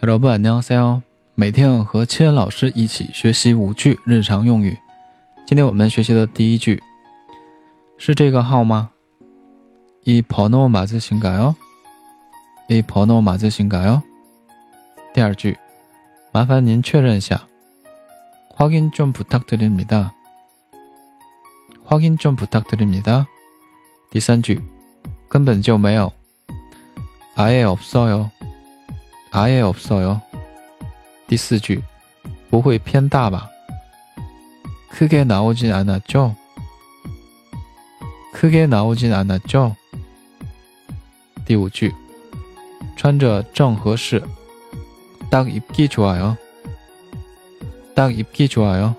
Hello，不안녕하세 요。 每天和七恩老师一起学习五句日常用语。今天我们学习的第一句是这个号吗？이번호맞으신가 요？ 이번호맞으신가 요？ 第二句，麻烦您确认下。확인좀부탁드립니 다。 확인좀부탁드립니 다。 第三句，根本就没有。아예없어 요。 아예없어 요。 第四句，不会偏大吧？크게나오진않았 죠？ 크게나오진않았 죠？ 第五句，穿着正合适。딱입기좋아 요。 딱입기좋아 요。